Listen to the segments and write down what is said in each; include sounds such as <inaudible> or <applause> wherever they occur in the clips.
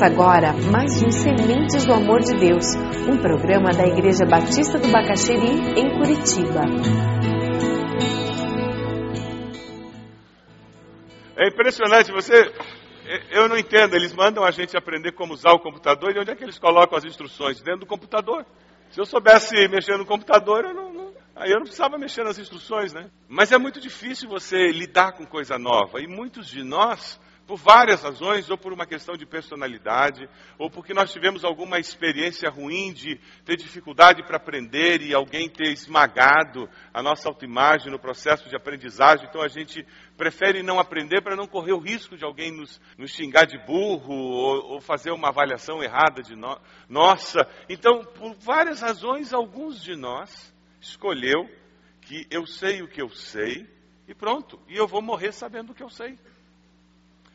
Começa agora mais um Sementes do Amor de Deus, um programa da Igreja Batista do Bacaxeri, em Curitiba. É impressionante, você. Eu não entendo, eles mandam a gente aprender como usar o computador e onde é que eles colocam as instruções? Dentro do computador. Se eu soubesse mexer no computador, eu não, não, aí eu não precisava mexer nas instruções, né? Mas é muito difícil você lidar com coisa nova. E muitos de nós por várias razões, ou por uma questão de personalidade, ou porque nós tivemos alguma experiência ruim de ter dificuldade para aprender e alguém ter esmagado a nossa autoimagem no processo de aprendizagem. Então a gente prefere não aprender para não correr o risco de alguém nos, nos xingar de burro ou, ou, fazer uma avaliação errada de no, nossa. Então, por várias razões, alguns de nós escolheu que eu sei o que eu sei e pronto, e eu vou morrer sabendo o que eu sei.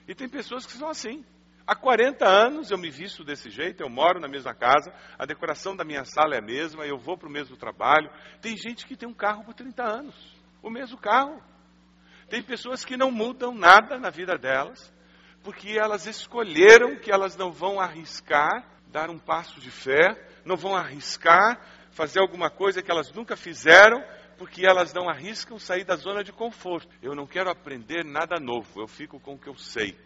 E tem pessoas que são assim. Há 40 anos eu me visto desse jeito, eu moro na mesma casa, a decoração da minha sala é a mesma, eu vou para o mesmo trabalho. Tem gente que tem um carro por 30 anos, o mesmo carro. Tem pessoas que não mudam nada na vida delas, porque elas escolheram que elas não vão arriscar dar um passo de fé, não vão arriscar fazer alguma coisa que elas nunca fizeram, porque elas não arriscam sair da zona de conforto. Eu não quero aprender nada novo, eu fico com o que eu sei.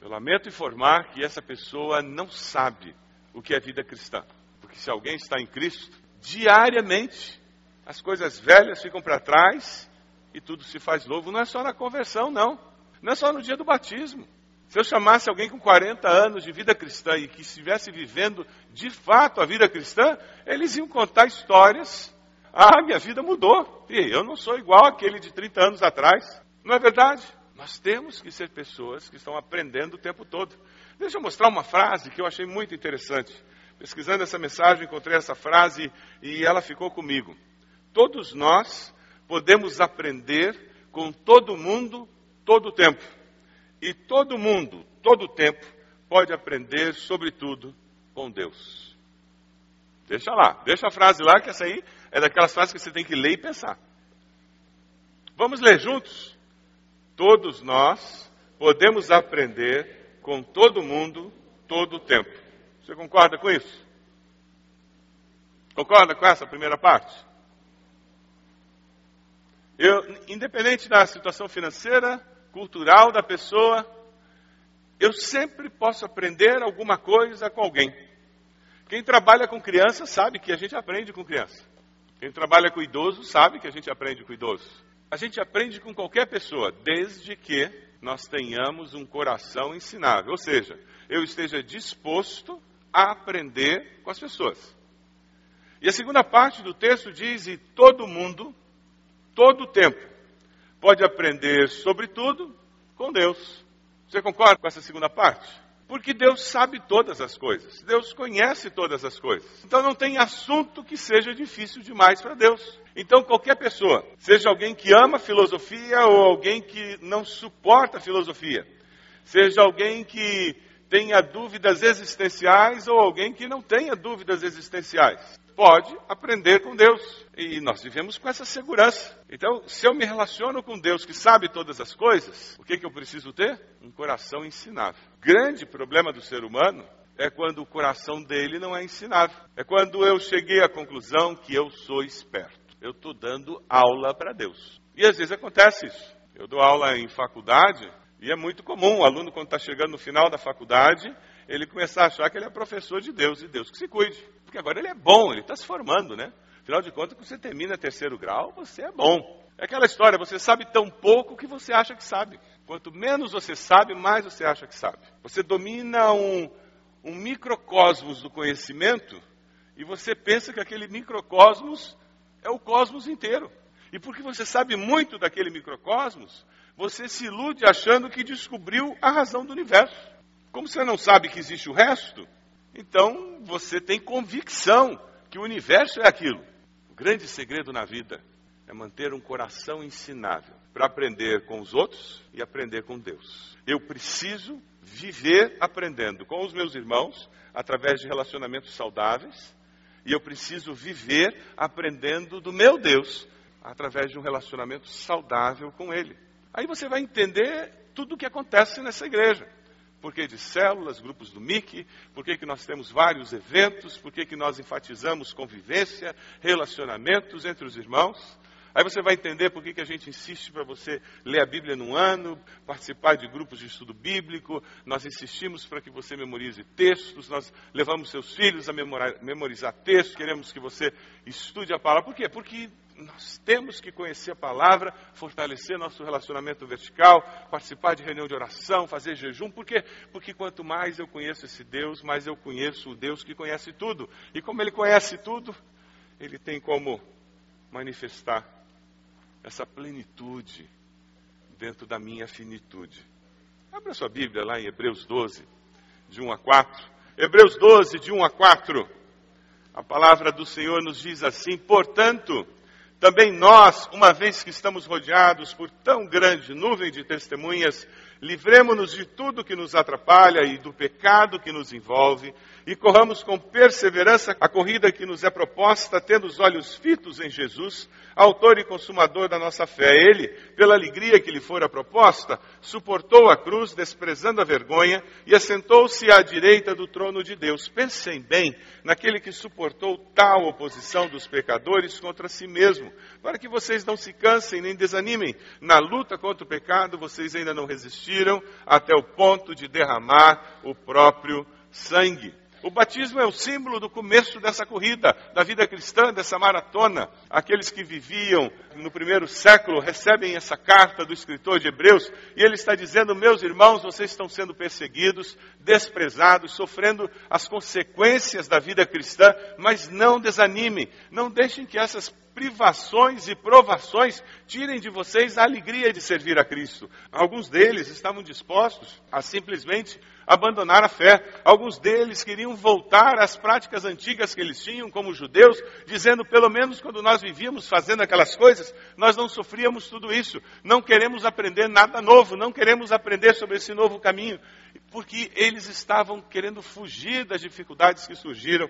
Eu lamento informar que essa pessoa não sabe o que é vida cristã. Porque se alguém está em Cristo, diariamente as coisas velhas ficam para trás e tudo se faz novo. Não é só na conversão, não. Não é só no dia do batismo. Se eu chamasse alguém com 40 anos de vida cristã e que estivesse vivendo de fato a vida cristã, eles iam contar histórias ah, minha vida mudou. E eu não sou igual aquele de 30 anos atrás. Não é verdade? Nós temos que ser pessoas que estão aprendendo o tempo todo. Deixa eu mostrar uma frase que eu achei muito interessante. Pesquisando essa mensagem, encontrei essa frase e ela ficou comigo. Todos nós podemos aprender com todo mundo, todo o tempo. E todo mundo, todo o tempo, pode aprender, sobretudo, com Deus. Deixa lá, deixa a frase lá, que essa aí é daquelas frases que você tem que ler e pensar. Vamos ler juntos? Todos nós podemos aprender com todo mundo, todo o tempo. Você concorda com isso? Concorda com essa primeira parte? Eu, independente da situação financeira, cultural da pessoa, eu sempre posso aprender alguma coisa com alguém. Quem trabalha com criança sabe que a gente aprende com criança. Quem trabalha com idoso sabe que a gente aprende com idoso. A gente aprende com qualquer pessoa, desde que nós tenhamos um coração ensinável. Ou seja, eu esteja disposto a aprender com as pessoas. E a segunda parte do texto diz: e todo mundo, todo o tempo, pode aprender sobre tudo com Deus. Você concorda com essa segunda parte? Porque Deus sabe todas as coisas. Deus conhece todas as coisas. Então não tem assunto que seja difícil demais para Deus. Então qualquer pessoa, seja alguém que ama filosofia ou alguém que não suporta filosofia, seja alguém que tenha dúvidas existenciais ou alguém que não tenha dúvidas existenciais, pode aprender com Deus. E nós vivemos com essa segurança. Então, se eu me relaciono com Deus que sabe todas as coisas, o que, que eu preciso ter? Um coração ensinável. Grande problema do ser humano é quando o coração dele não é ensinável. É quando eu cheguei à conclusão que eu sou esperto. Eu estou dando aula para Deus. E às vezes acontece isso. Eu dou aula em faculdade e é muito comum o aluno, quando está chegando no final da faculdade, ele começar a achar que ele é professor de Deus e Deus que se cuide. Porque agora ele é bom, ele está se formando, né? Afinal de contas, quando você termina terceiro grau, você é bom. É aquela história, você sabe tão pouco que você acha que sabe. Quanto menos você sabe, mais você acha que sabe. Você domina um, um microcosmos do conhecimento e você pensa que aquele microcosmos é o cosmos inteiro. E porque você sabe muito daquele microcosmos, você se ilude achando que descobriu a razão do universo. Como você não sabe que existe o resto, então você tem convicção que o universo é aquilo. O grande segredo na vida é manter um coração ensinável para aprender com os outros e aprender com Deus. Eu preciso viver aprendendo com os meus irmãos através de relacionamentos saudáveis e eu preciso viver aprendendo do meu Deus através de um relacionamento saudável com Ele. Aí você vai entender tudo o que acontece nessa igreja. Por que de células, grupos do MIC, por que, que nós temos vários eventos, por que, que nós enfatizamos convivência, relacionamentos entre os irmãos. Aí você vai entender por que, que a gente insiste para você ler a Bíblia num ano, participar de grupos de estudo bíblico, nós insistimos para que você memorize textos, nós levamos seus filhos a memorizar, textos, queremos que você estude a palavra. Por quê? Porque nós temos que conhecer a palavra, fortalecer nosso relacionamento vertical, participar de reunião de oração, fazer jejum. Por quê? Porque quanto mais eu conheço esse Deus, mais eu conheço o Deus que conhece tudo. E como ele conhece tudo, ele tem como manifestar essa plenitude dentro da minha finitude. Abra sua Bíblia lá em Hebreus 12, de 1 a 4. Hebreus 12, de 1 a 4. A palavra do Senhor nos diz assim: Portanto, também nós, uma vez que estamos rodeados por tão grande nuvem de testemunhas, livremos-nos de tudo que nos atrapalha e do pecado que nos envolve, e corramos com perseverança a corrida que nos é proposta, tendo os olhos fitos em Jesus, autor e consumador da nossa fé. Ele, pela alegria que lhe fora proposta, suportou a cruz, desprezando a vergonha, e assentou-se à direita do trono de Deus. Pensem bem naquele que suportou tal oposição dos pecadores contra si mesmo, para que vocês não se cansem nem desanimem. Na luta contra o pecado, vocês ainda não resistiram até o ponto de derramar o próprio sangue. O batismo é o símbolo do começo dessa corrida, da vida cristã, dessa maratona. Aqueles que viviam no primeiro século recebem essa carta do escritor de Hebreus e ele está dizendo: Meus irmãos, vocês estão sendo perseguidos, desprezados, sofrendo as consequências da vida cristã, mas não desanimem, não deixem que essas privações e provações tirem de vocês a alegria de servir a Cristo. Alguns deles estavam dispostos a simplesmente abandonar a fé. Alguns deles queriam voltar às práticas antigas que eles tinham como judeus, dizendo, pelo menos quando nós vivíamos fazendo aquelas coisas, nós não sofríamos tudo isso. Não queremos aprender nada novo, não queremos aprender sobre esse novo caminho, porque eles estavam querendo fugir das dificuldades que surgiram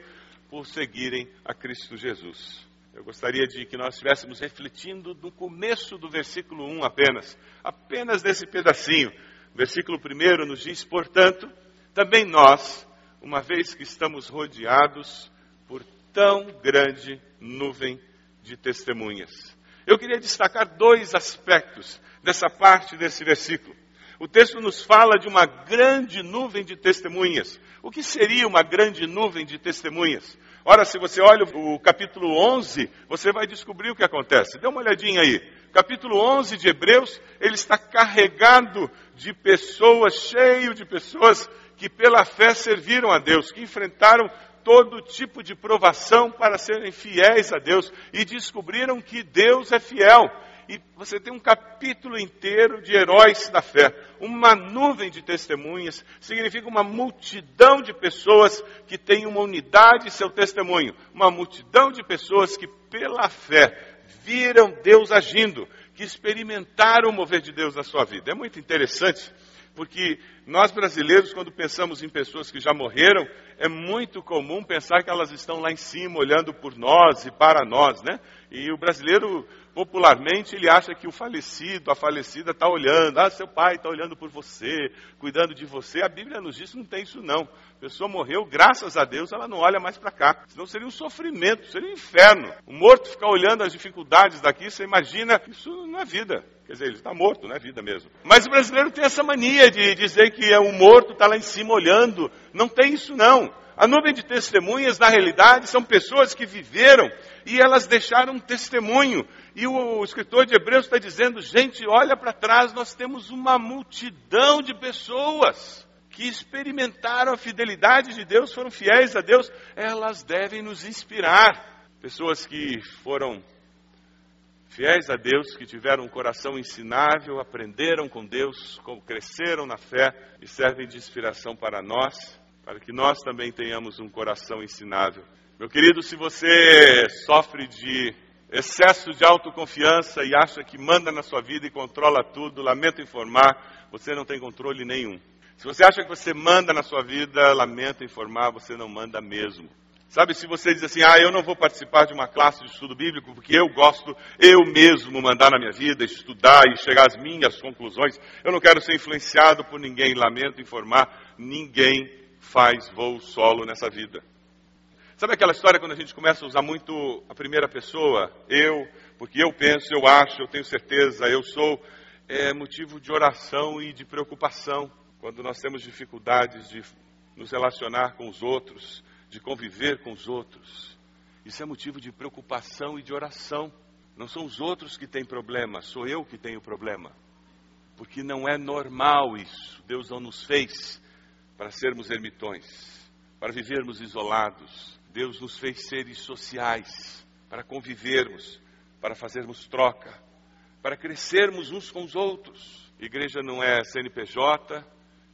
por seguirem a Cristo Jesus. Eu gostaria de que nós estivéssemos refletindo no começo do versículo 1 apenas, apenas desse pedacinho. Versículo 1 nos diz, portanto, também nós, uma vez que estamos rodeados por tão grande nuvem de testemunhas. Eu queria destacar dois aspectos dessa parte desse versículo. O texto nos fala de uma grande nuvem de testemunhas. O que seria uma grande nuvem de testemunhas? Ora, se você olha o capítulo 11, você vai descobrir o que acontece. Dê uma olhadinha aí. Capítulo 11 de Hebreus, ele está carregado de pessoas, cheio de pessoas que pela fé serviram a Deus, que enfrentaram todo tipo de provação para serem fiéis a Deus e descobriram que Deus é fiel e você tem um capítulo inteiro de heróis da fé. Uma nuvem de testemunhas significa uma multidão de pessoas que têm uma unidade em seu testemunho. Uma multidão de pessoas que, pela fé, viram Deus agindo, que experimentaram o mover de Deus na sua vida. É muito interessante, porque nós brasileiros, quando pensamos em pessoas que já morreram, é muito comum pensar que elas estão lá em cima, olhando por nós e para nós, né? E o brasileiro popularmente ele acha que o falecido, a falecida está olhando, ah, seu pai está olhando por você, cuidando de você. A Bíblia nos diz que não tem isso não. A pessoa morreu, graças a Deus, ela não olha mais para cá. Senão seria um sofrimento, seria um inferno. O morto ficar olhando as dificuldades daqui, você imagina, isso não é vida. Quer dizer, ele está morto, não é vida mesmo. Mas o brasileiro tem essa mania de dizer que é um morto, está lá em cima olhando. Não tem isso não. A nuvem de testemunhas, na realidade, são pessoas que viveram e elas deixaram um testemunho. E o, escritor de Hebreus está dizendo: gente, olha para trás, nós temos uma multidão de pessoas que experimentaram a fidelidade de Deus, foram fiéis a Deus, elas devem nos inspirar. Pessoas que foram fiéis a Deus, que tiveram um coração ensinável, aprenderam com Deus, cresceram na fé e servem de inspiração para nós para que nós também tenhamos um coração ensinável. Meu querido, se você sofre de excesso de autoconfiança e acha que manda na sua vida e controla tudo, lamento informar, você não tem controle nenhum. Se você acha que você manda na sua vida, lamento informar, você não manda mesmo. Sabe, se você diz assim, ah, eu não vou participar de uma classe de estudo bíblico porque eu gosto eu mesmo mandar na minha vida, estudar e chegar às minhas conclusões, eu não quero ser influenciado por ninguém, lamento informar, ninguém faz voo solo nessa vida. Sabe aquela história quando a gente começa a usar muito a primeira pessoa, eu, porque eu penso, eu acho, eu tenho certeza, eu sou, é motivo de oração e de preocupação quando nós temos dificuldades de nos relacionar com os outros de conviver com os outros. Isso é motivo de preocupação e de oração. Não são os outros que têm problema, sou eu que tenho problema. Porque não é normal isso. Deus não nos fez para sermos ermitões, para vivermos isolados. Deus nos fez seres sociais, para convivermos, para fazermos troca, para crescermos uns com os outros. Igreja não é CNPJ,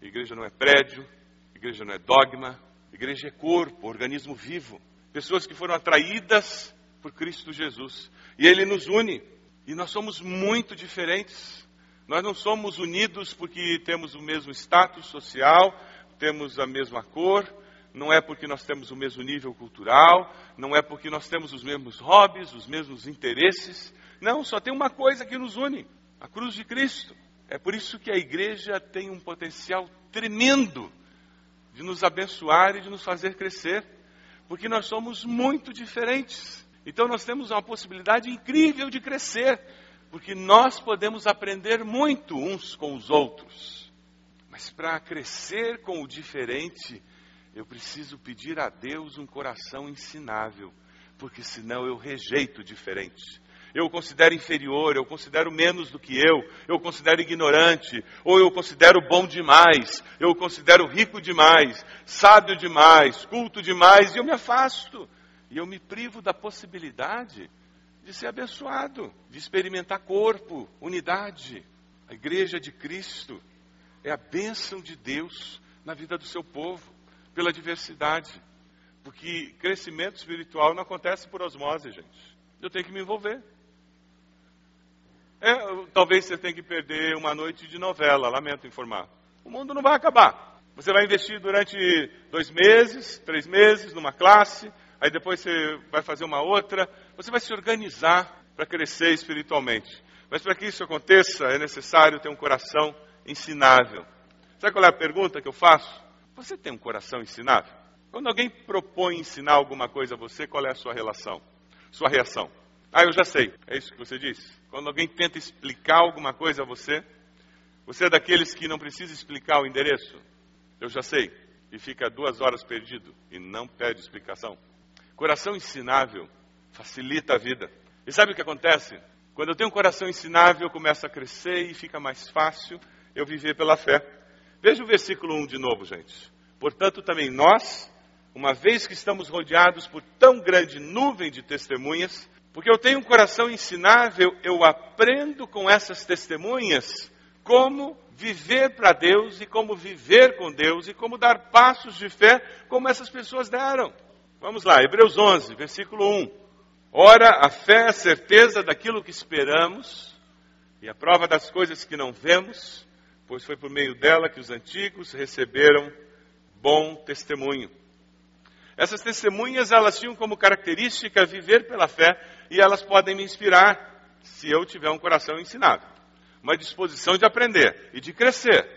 igreja não é prédio, igreja não é dogma, Igreja é corpo, organismo vivo. Pessoas que foram atraídas por Cristo Jesus. E Ele nos une. E nós somos muito diferentes. Nós não somos unidos porque temos o mesmo status social, temos a mesma cor, não é porque nós temos o mesmo nível cultural, não é porque nós temos os mesmos hobbies, os mesmos interesses. Não, só tem uma coisa que nos une: a cruz de Cristo. É por isso que a igreja tem um potencial tremendo de nos abençoar e de nos fazer crescer, porque nós somos muito diferentes. Então nós temos uma possibilidade incrível de crescer, porque nós podemos aprender muito uns com os outros. Mas para crescer com o diferente, eu preciso pedir a Deus um coração ensinável, porque senão eu rejeito o diferente eu o considero inferior, eu o considero menos do que eu, eu o considero ignorante, ou eu o considero bom demais, eu o considero rico demais, sábio demais, culto demais, e eu me afasto. E eu me privo da possibilidade de ser abençoado, de experimentar corpo, unidade. A igreja de Cristo é a bênção de Deus na vida do seu povo, pela diversidade. Porque crescimento espiritual não acontece por osmose, gente. Eu tenho que me envolver. É, talvez você tenha que perder uma noite de novela, lamento informar. O mundo não vai acabar. Você vai investir durante dois meses, três meses numa classe, aí depois você vai fazer uma outra. Você vai se organizar para crescer espiritualmente. Mas para que isso aconteça, é necessário ter um coração ensinável. Sabe qual é a pergunta que eu faço? Você tem um coração ensinável? Quando alguém propõe ensinar alguma coisa a você, qual é a sua relação? Sua reação? Ah, eu já sei. É isso que você disse? Quando alguém tenta explicar alguma coisa a você, você é daqueles que não precisa explicar o endereço. Eu já sei. E fica duas horas perdido e não pede explicação. Coração ensinável facilita a vida. E sabe o que acontece? Quando eu tenho um coração ensinável, eu começo a crescer e fica mais fácil eu viver pela fé. Veja o versículo 1 de novo, gente. Portanto, também nós, uma vez que estamos rodeados por tão grande nuvem de testemunhas, porque eu tenho um coração ensinável, eu aprendo com essas testemunhas como viver para Deus e como viver com Deus e como dar passos de fé como essas pessoas deram. Vamos lá, Hebreus 11, versículo 1. Ora, a fé é a certeza daquilo que esperamos e a prova das coisas que não vemos, pois foi por meio dela que os antigos receberam bom testemunho. Essas testemunhas, elas tinham como característica viver pela fé e elas podem me inspirar se eu tiver um coração ensinado, uma disposição de aprender e de crescer.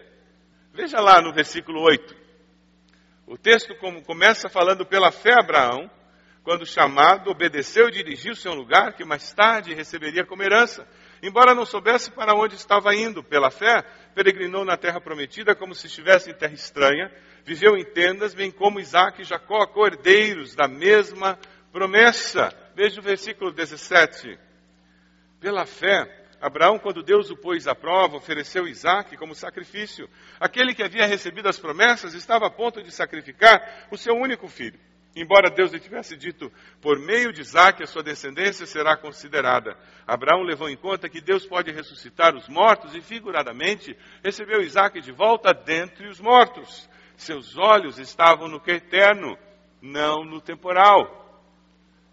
Veja lá no versículo 8. O texto começa falando pela fé Abraão, quando chamado, obedeceu e dirigiu-se a um lugar que mais tarde receberia como herança. Embora não soubesse para onde estava indo, pela fé, peregrinou na terra prometida como se estivesse em terra estranha, viveu em tendas, bem como Isaac e Jacó, cordeiros da mesma promessa. Veja o versículo 17. Pela fé, Abraão, quando Deus o pôs à prova, ofereceu Isaac como sacrifício. Aquele que havia recebido as promessas estava a ponto de sacrificar o seu único filho. Embora Deus lhe tivesse dito, por meio de Isaac a sua descendência será considerada. Abraão levou em conta que Deus pode ressuscitar os mortos e, figuradamente, recebeu Isaac de volta dentre os mortos. Seus olhos estavam no que é eterno, não no temporal.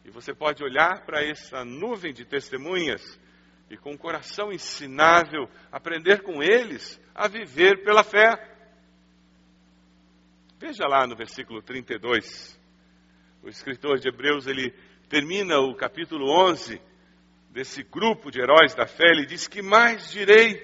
E você pode olhar para essa nuvem de testemunhas e, com o coração ensinável, aprender com eles a viver pela fé. Veja lá no versículo 32. O escritor de Hebreus, ele termina o capítulo 11 desse grupo de heróis da fé, ele diz: Que mais direi?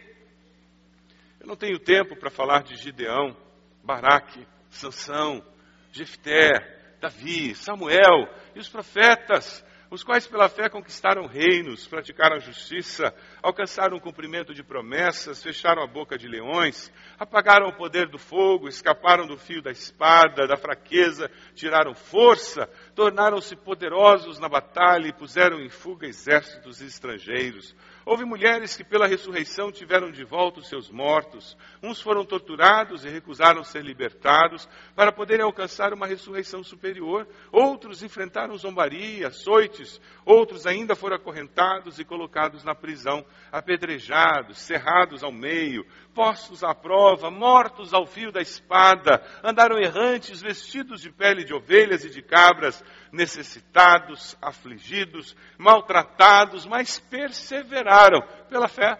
Eu não tenho tempo para falar de Gideão, Baraque, Sansão, Jefté, Davi, Samuel e os profetas, os quais pela fé conquistaram reinos, praticaram justiça, alcançaram o cumprimento de promessas, fecharam a boca de leões, apagaram o poder do fogo, escaparam do fio da espada, da fraqueza, tiraram força, tornaram-se poderosos na batalha e puseram em fuga exércitos estrangeiros. Houve mulheres que pela ressurreição tiveram de volta os seus mortos. Uns foram torturados e recusaram ser libertados para poderem alcançar uma ressurreição superior. Outros enfrentaram zombaria, açoites. Outros ainda foram acorrentados e colocados na prisão, apedrejados, cerrados ao meio, postos à prova, mortos ao fio da espada. Andaram errantes, vestidos de pele de ovelhas e de cabras, necessitados, afligidos, maltratados, mas perseveraram pela fé.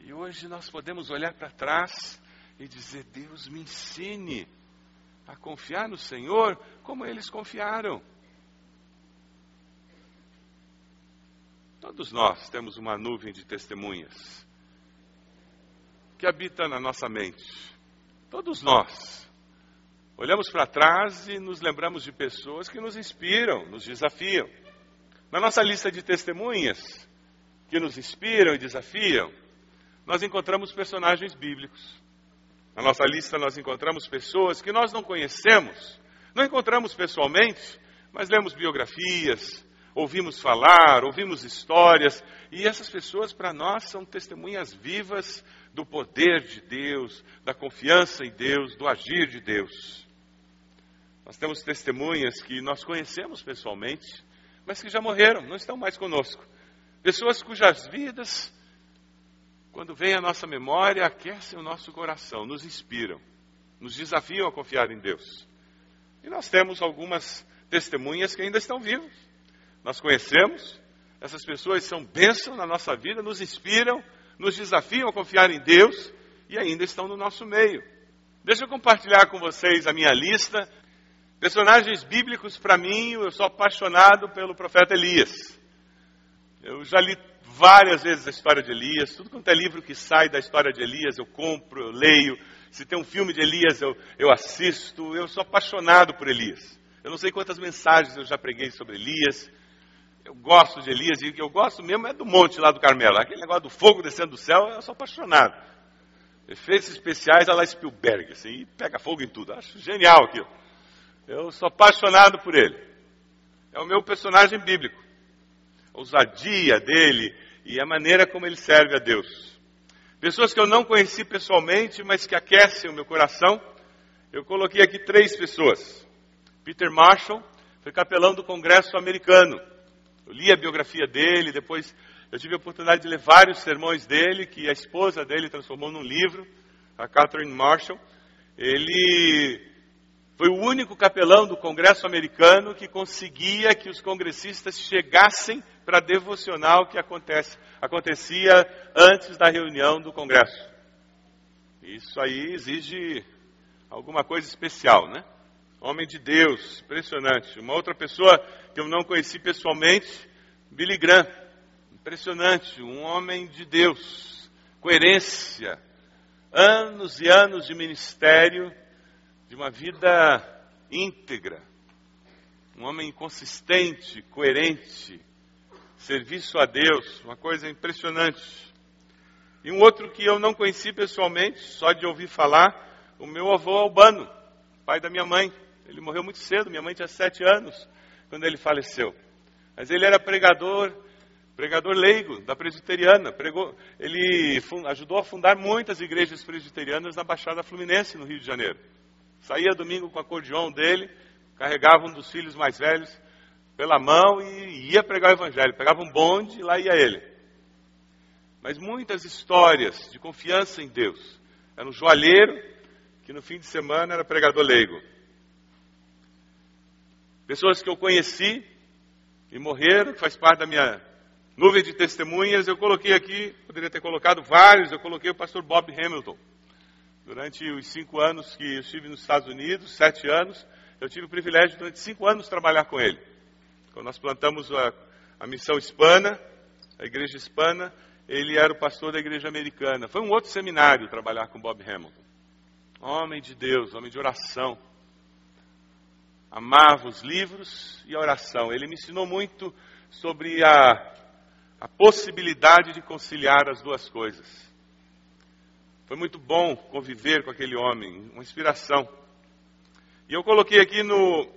E hoje nós podemos olhar para trás e dizer: Deus me ensine a confiar no Senhor como eles confiaram. Todos nós temos uma nuvem de testemunhas que habita na nossa mente. Todos nós. Olhamos para trás e nos lembramos de pessoas que nos inspiram, nos desafiam. Na nossa lista de testemunhas que nos inspiram e desafiam, nós encontramos personagens bíblicos. Na nossa lista nós encontramos pessoas que nós não conhecemos, não encontramos pessoalmente, mas lemos biografias, ouvimos falar, ouvimos histórias, e essas pessoas para nós são testemunhas vivas do poder de Deus, da confiança em Deus, do agir de Deus. Nós temos testemunhas que nós conhecemos pessoalmente, mas que já morreram, não estão mais conosco. Pessoas cujas vidas, quando vem à nossa memória, aquecem o nosso coração, nos inspiram, nos desafiam a confiar em Deus. E nós temos algumas testemunhas que ainda estão vivas. Nós conhecemos, essas pessoas são bênção na nossa vida, nos inspiram, nos desafiam a confiar em Deus e ainda estão no nosso meio. Deixa eu compartilhar com vocês a minha lista Personagens bíblicos, para mim, eu sou apaixonado pelo profeta Elias. Eu já li várias vezes a história de Elias, tudo quanto é livro que sai da história de Elias, eu compro, eu leio. Se tem um filme de Elias, eu, eu assisto. Eu sou apaixonado por Elias. Eu não sei quantas mensagens eu já preguei sobre Elias. Eu gosto de Elias e o que eu gosto mesmo é do monte lá do Carmelo. Aquele negócio do fogo descendo do céu, eu sou apaixonado. Efeitos especiais a lá Spielberg, assim, pega fogo em tudo. Acho genial aquilo. Eu sou apaixonado por ele. É o meu personagem bíblico. A ousadia dele e a maneira como ele serve a Deus. Pessoas que eu não conheci pessoalmente, mas que aquecem o meu coração. Eu coloquei aqui três pessoas. Peter Marshall foi capelão do Congresso americano. Eu li a biografia dele, depois eu tive a oportunidade de ler vários sermões dele, que a esposa dele transformou num livro, a Catherine Marshall. Ele foi o único capelão do Congresso americano que conseguia que os congressistas chegassem para devocional que acontece, acontecia antes da reunião do Congresso. Isso aí exige alguma coisa especial, né? Homem de Deus, impressionante. Uma outra pessoa que eu não conheci pessoalmente, Billy Graham. Impressionante, um homem de Deus, coerência, anos e anos de ministério de uma vida íntegra, um homem consistente, coerente, serviço a Deus, uma coisa impressionante. E um outro que eu não conheci pessoalmente, só de ouvir falar, o meu avô Albano, pai da minha mãe. Ele morreu muito cedo, minha mãe tinha sete anos quando ele faleceu. Mas ele era pregador, pregador leigo da presbiteriana. Pregou, ele ajudou a fundar muitas igrejas presbiterianas na Baixada Fluminense, no Rio de Janeiro. Saía domingo com o acordeão dele, carregava um dos filhos mais velhos pela mão e ia pregar o evangelho. Pegava um bonde e lá ia ele. Mas muitas histórias de confiança em Deus. Era um joalheiro que no fim de semana era pregador leigo. Pessoas que eu conheci e morreram, que faz parte da minha nuvem de testemunhas, eu coloquei aqui, poderia ter colocado vários, eu coloquei o pastor Bob Hamilton. Durante os cinco anos que eu estive nos Estados Unidos, sete anos, Eu tive o privilégio durante cinco anos trabalhar com ele. Quando nós plantamos a, a missão hispana, a igreja hispana, ele era o pastor da igreja americana. Foi um outro seminário trabalhar com Bob Hamilton. Homem de Deus, homem de oração. Amava os livros e a oração. Ele me ensinou muito sobre a, a possibilidade de conciliar as duas coisas. Foi muito bom conviver com aquele homem, uma inspiração. E eu coloquei aqui no,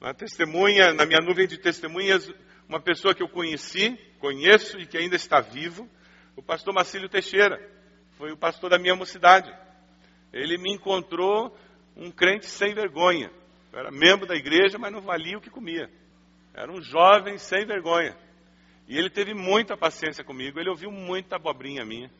na testemunha, na minha nuvem de testemunhas, uma pessoa que eu conheci, conheço e que ainda está vivo, o pastor Marcílio Teixeira. Foi o pastor da minha mocidade. Ele me encontrou um crente sem vergonha. Eu era membro da igreja, mas não valia o que comia. Era um jovem sem vergonha. E ele teve muita paciência comigo, ele ouviu muita abobrinha minha.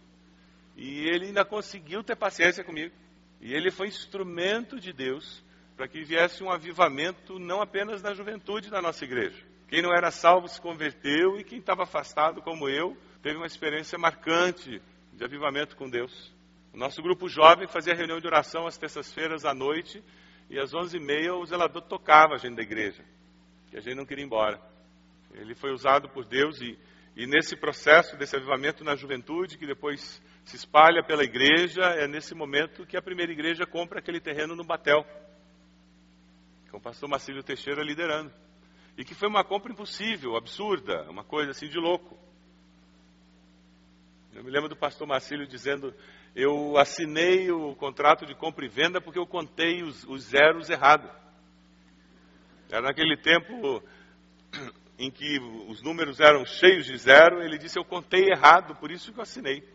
E ele ainda conseguiu ter paciência comigo. E ele foi instrumento de Deus para que viesse um avivamento não apenas na juventude da nossa igreja. Quem não era salvo se converteu e quem estava afastado, como eu, teve uma experiência marcante de avivamento com Deus. O nosso grupo jovem fazia reunião de oração às terças-feiras à noite e às onze e meia o zelador tocava a gente da igreja, que a gente não queria ir embora. Ele foi usado por Deus e, e nesse processo desse avivamento na juventude, que depois se espalha pela igreja, é nesse momento que a primeira igreja compra aquele terreno no Batel, com o pastor Marcílio Teixeira liderando. E que foi uma compra impossível, absurda, uma coisa assim de louco. Eu me lembro do pastor Marcílio dizendo: Eu assinei o contrato de compra e venda porque eu contei os, os zeros errado. Era naquele tempo <clears throat> em que os números eram cheios de zero, ele disse: Eu contei errado, por isso que eu assinei.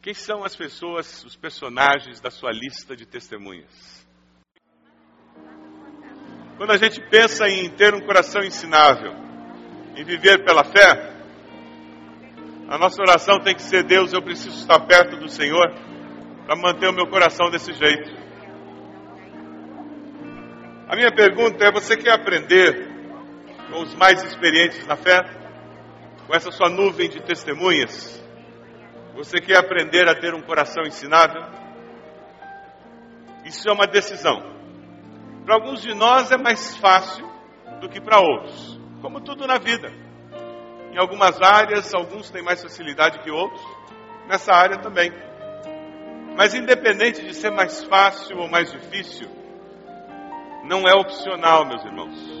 Quem são as pessoas, os personagens da sua lista de testemunhas? Quando a gente pensa em ter um coração ensinável, em viver pela fé, a nossa oração tem que ser: Deus, eu preciso estar perto do Senhor para manter o meu coração desse jeito. A minha pergunta é: você quer aprender com os mais experientes na fé? Com essa sua nuvem de testemunhas? Você quer aprender a ter um coração ensinável? Isso é uma decisão. Para alguns de nós é mais fácil do que para outros, como tudo na vida. Em algumas áreas, alguns têm mais facilidade que outros, nessa área também. Mas independente de ser mais fácil ou mais difícil, não é opcional, meus irmãos.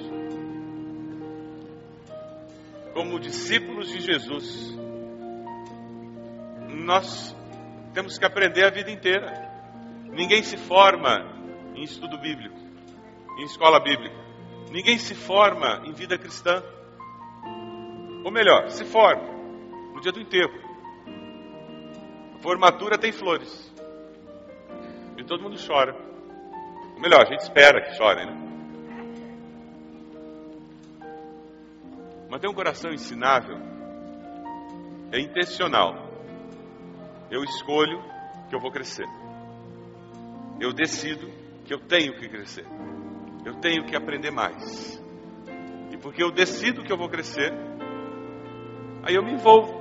Como discípulos de Jesus, nós temos que aprender a vida inteira. Ninguém se forma em estudo bíblico, em escola bíblica. Ninguém se forma em vida cristã. Ou melhor, se forma no dia do enterro. Formatura tem flores. E todo mundo chora. Ou melhor, a gente espera que chorem, né? Manter um coração ensinável é intencional. Eu escolho que eu vou crescer. Eu decido que eu tenho que crescer. Eu tenho que aprender mais. E porque eu decido que eu vou crescer, aí eu me envolvo.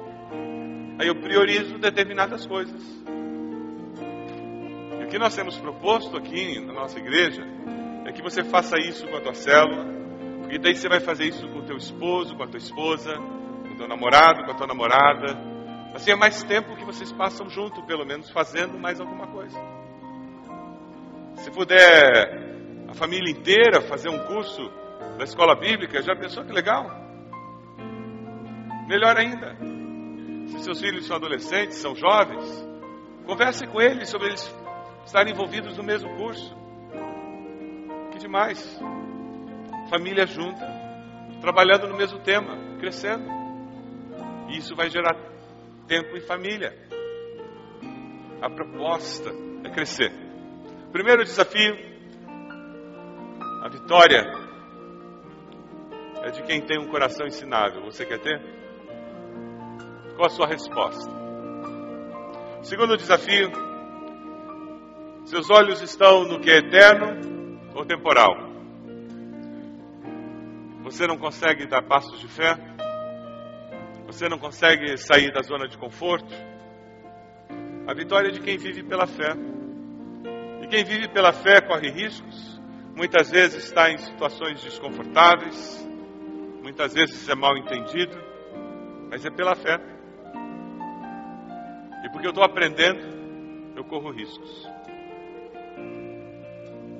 Aí eu priorizo determinadas coisas. E o que nós temos proposto aqui na nossa igreja é que você faça isso com a tua célula, porque daí você vai fazer isso com o teu esposo, com a tua esposa, com o teu namorado, com a tua namorada, Assim é mais tempo que vocês passam junto, pelo menos fazendo mais alguma coisa. Se puder a família inteira fazer um curso da escola bíblica, já pensou que legal? Melhor ainda. Se seus filhos são adolescentes, são jovens, converse com eles sobre eles estarem envolvidos no mesmo curso. Que demais. Família junta, trabalhando no mesmo tema, crescendo. E isso vai gerar tempo em família. A proposta é crescer. Primeiro desafio, a vitória é de quem tem um coração ensinável. Você quer ter? Qual a sua resposta? Segundo desafio, seus olhos estão no que é eterno ou temporal? Você não consegue dar passos de fé? Você não consegue sair da zona de conforto? A vitória é de quem vive pela fé. E quem vive pela fé corre riscos, muitas vezes está em situações desconfortáveis, muitas vezes é mal entendido, mas é pela fé. E porque eu estou aprendendo, eu corro riscos.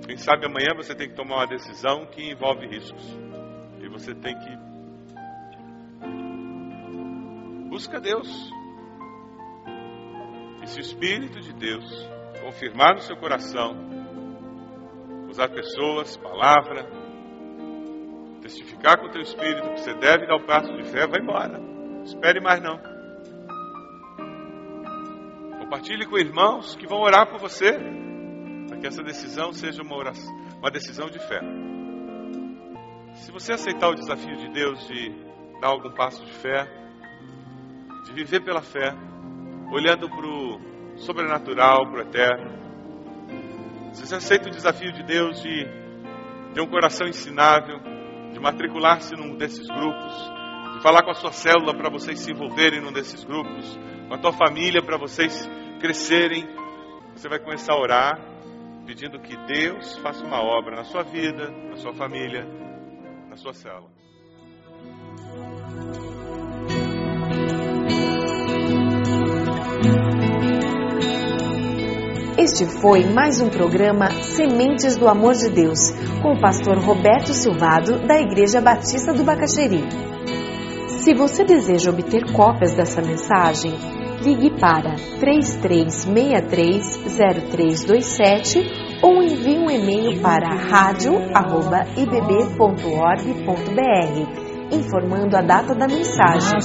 Quem sabe amanhã você tem que tomar uma decisão que envolve riscos. E você tem que. Busca Deus. E se o Espírito de Deus confirmar no seu coração, usar pessoas, palavra, testificar com o teu espírito que você deve dar o passo de fé, vai embora. Espere mais não. Compartilhe com irmãos que vão orar por você, para que essa decisão seja uma, oração, uma decisão de fé. Se você aceitar o desafio de Deus de dar algum passo de fé, de viver pela fé, olhando para o sobrenatural, para o eterno, se você aceita o desafio de Deus de ter um coração ensinável, de matricular-se num desses grupos, falar com a sua célula para vocês se envolverem num desses grupos, com a tua família para vocês crescerem, você vai começar a orar, pedindo que Deus faça uma obra na sua vida, na sua família, na sua célula. Este foi mais um programa Sementes do Amor de Deus, com o pastor Roberto Silvado, da Igreja Batista do Bacaxeri. Se você deseja obter cópias dessa mensagem, ligue para 33630327 ou envie um e-mail para radio@ibb.org.br informando a data da mensagem.